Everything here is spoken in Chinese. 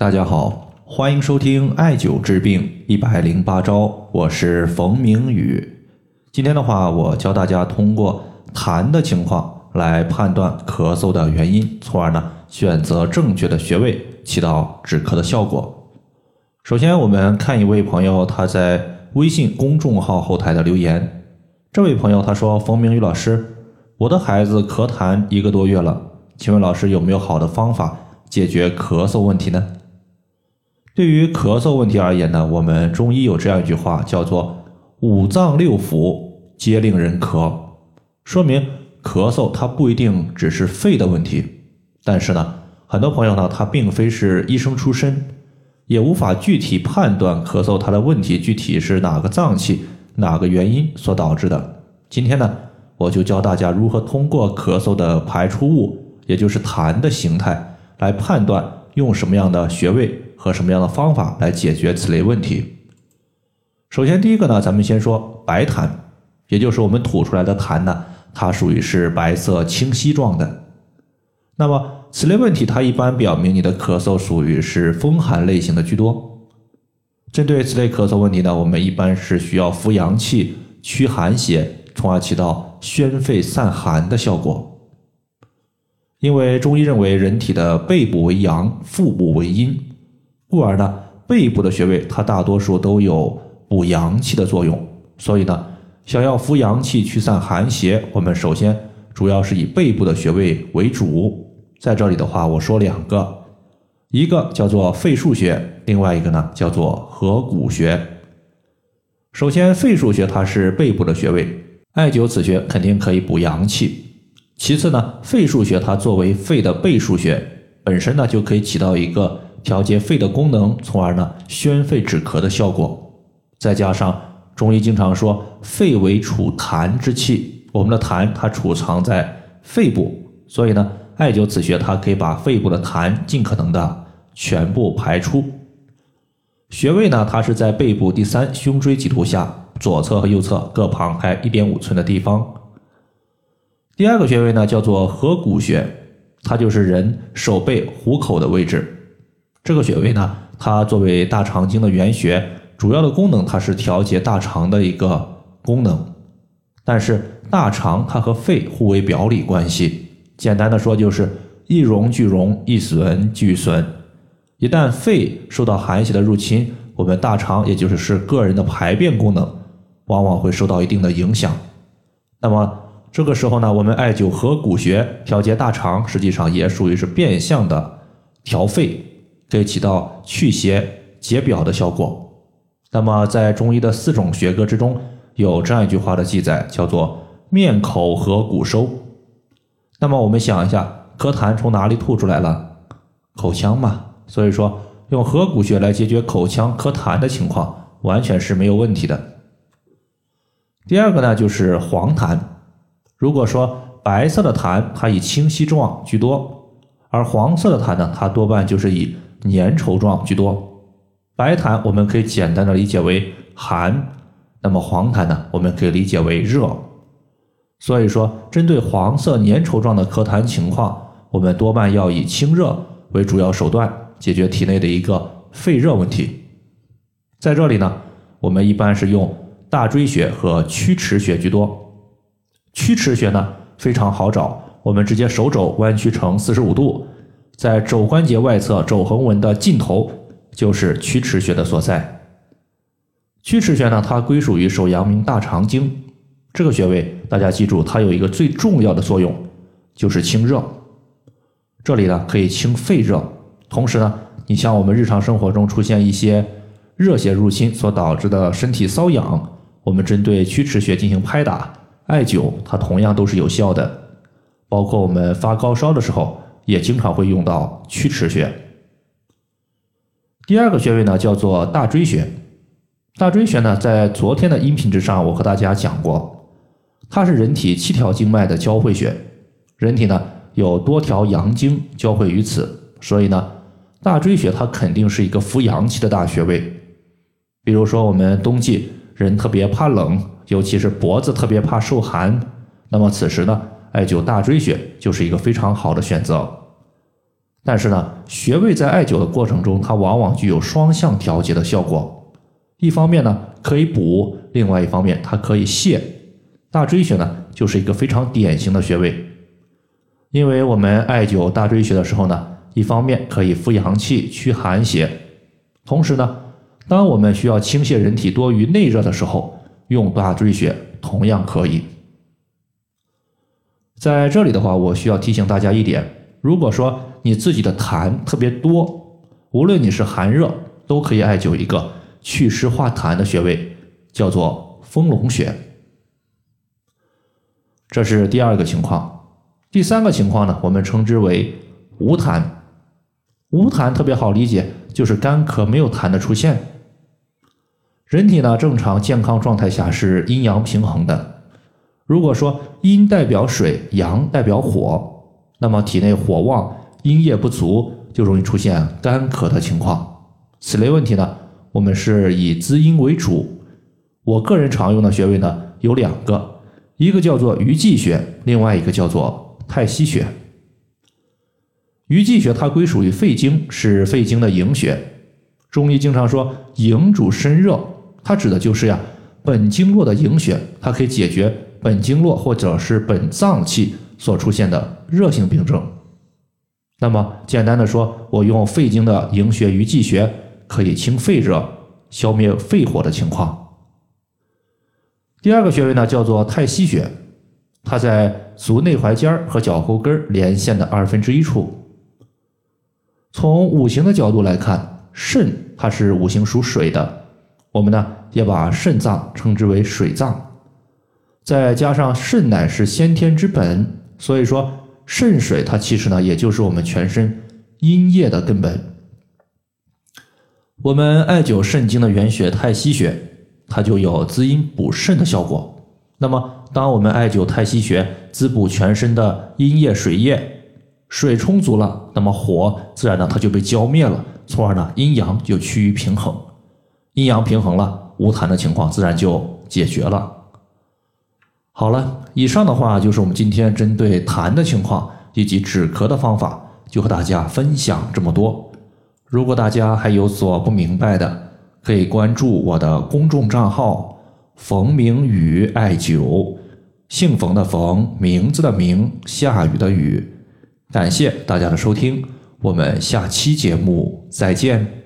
大家好，欢迎收听艾灸治病一百零八招，我是冯明宇。今天的话，我教大家通过痰的情况来判断咳嗽的原因，从而呢选择正确的穴位，起到止咳的效果。首先，我们看一位朋友他在微信公众号后台的留言。这位朋友他说：“冯明宇老师，我的孩子咳痰一个多月了，请问老师有没有好的方法解决咳嗽问题呢？”对于咳嗽问题而言呢，我们中医有这样一句话，叫做“五脏六腑皆令人咳”，说明咳嗽它不一定只是肺的问题。但是呢，很多朋友呢，他并非是医生出身，也无法具体判断咳嗽它的问题具体是哪个脏器、哪个原因所导致的。今天呢，我就教大家如何通过咳嗽的排出物，也就是痰的形态，来判断用什么样的穴位。和什么样的方法来解决此类问题？首先，第一个呢，咱们先说白痰，也就是我们吐出来的痰呢，它属于是白色清晰状的。那么，此类问题它一般表明你的咳嗽属于是风寒类型的居多。针对此类咳嗽问题呢，我们一般是需要扶阳气、驱寒邪，从而起到宣肺散寒的效果。因为中医认为人体的背部为阳，腹部为阴。故而呢，背部的穴位它大多数都有补阳气的作用，所以呢，想要扶阳气、驱散寒邪，我们首先主要是以背部的穴位为主。在这里的话，我说两个，一个叫做肺腧穴，另外一个呢叫做合谷穴。首先，肺腧穴它是背部的穴位，艾灸此穴肯定可以补阳气。其次呢，肺腧穴它作为肺的背腧穴，本身呢就可以起到一个。调节肺的功能，从而呢宣肺止咳的效果。再加上中医经常说肺为储痰之器，我们的痰它储藏在肺部，所以呢艾灸此穴它可以把肺部的痰尽可能的全部排出。穴位呢它是在背部第三胸椎棘突下左侧和右侧各旁开一点五寸的地方。第二个穴位呢叫做合谷穴，它就是人手背虎口的位置。这个穴位呢，它作为大肠经的原穴，主要的功能它是调节大肠的一个功能。但是大肠它和肺互为表里关系，简单的说就是一荣俱荣，一损俱损。一旦肺受到寒邪的入侵，我们大肠也就是是个人的排便功能，往往会受到一定的影响。那么这个时候呢，我们艾灸合谷穴调节大肠，实际上也属于是变相的调肺。可以起到祛邪解表的效果。那么，在中医的四种学科之中，有这样一句话的记载，叫做“面口合谷收”。那么，我们想一下，咳痰从哪里吐出来了？口腔嘛。所以说，用合谷穴来解决口腔咳痰的情况，完全是没有问题的。第二个呢，就是黄痰。如果说白色的痰，它以清晰状居多，而黄色的痰呢，它多半就是以粘稠状居多，白痰我们可以简单的理解为寒，那么黄痰呢，我们可以理解为热。所以说，针对黄色粘稠状的咳痰情况，我们多半要以清热为主要手段，解决体内的一个肺热问题。在这里呢，我们一般是用大椎穴和曲池穴居多。曲池穴呢非常好找，我们直接手肘弯曲成四十五度。在肘关节外侧肘横纹的尽头，就是曲池穴的所在。曲池穴呢，它归属于手阳明大肠经。这个穴位，大家记住，它有一个最重要的作用，就是清热。这里呢，可以清肺热。同时呢，你像我们日常生活中出现一些热邪入侵所导致的身体瘙痒，我们针对曲池穴进行拍打、艾灸，它同样都是有效的。包括我们发高烧的时候。也经常会用到曲池穴。第二个穴位呢，叫做大椎穴。大椎穴呢，在昨天的音频之上，我和大家讲过，它是人体七条经脉的交汇穴。人体呢有多条阳经交汇于此，所以呢，大椎穴它肯定是一个扶阳气的大穴位。比如说，我们冬季人特别怕冷，尤其是脖子特别怕受寒，那么此时呢。艾灸大椎穴就是一个非常好的选择。但是呢，穴位在艾灸的过程中，它往往具有双向调节的效果。一方面呢可以补，另外一方面它可以泻。大椎穴呢就是一个非常典型的穴位，因为我们艾灸大椎穴的时候呢，一方面可以扶阳气、驱寒邪，同时呢，当我们需要倾泻人体多余内热的时候，用大椎穴同样可以。在这里的话，我需要提醒大家一点：如果说你自己的痰特别多，无论你是寒热，都可以艾灸一个祛湿化痰的穴位，叫做丰隆穴。这是第二个情况。第三个情况呢，我们称之为无痰。无痰特别好理解，就是干咳没有痰的出现。人体呢，正常健康状态下是阴阳平衡的。如果说阴代表水，阳代表火，那么体内火旺，阴液不足，就容易出现干咳的情况。此类问题呢，我们是以滋阴为主。我个人常用的穴位呢有两个。一个叫做鱼际穴，另外一个叫做太溪穴。鱼际穴它归属于肺经，是肺经的营穴。中医经常说营主身热，它指的就是呀本经络的营穴，它可以解决本经络或者是本脏器所出现的热性病症。那么简单的说，我用肺经的营穴鱼际穴可以清肺热，消灭肺火的情况。第二个穴位呢，叫做太溪穴，它在足内踝尖和脚后跟连线的二分之一处。从五行的角度来看，肾它是五行属水的，我们呢也把肾脏称之为水脏。再加上肾乃是先天之本，所以说肾水它其实呢也就是我们全身阴液的根本。我们艾灸肾经的原穴太溪穴。它就有滋阴补肾的效果。那么，当我们艾灸太溪穴，滋补全身的阴液、水液，水充足了，那么火自然呢，它就被浇灭了，从而呢，阴阳就趋于平衡。阴阳平衡了，无痰的情况自然就解决了。好了，以上的话就是我们今天针对痰的情况以及止咳的方法，就和大家分享这么多。如果大家还有所不明白的，可以关注我的公众账号“冯明宇艾灸”，姓冯的冯，名字的名，下雨的雨。感谢大家的收听，我们下期节目再见。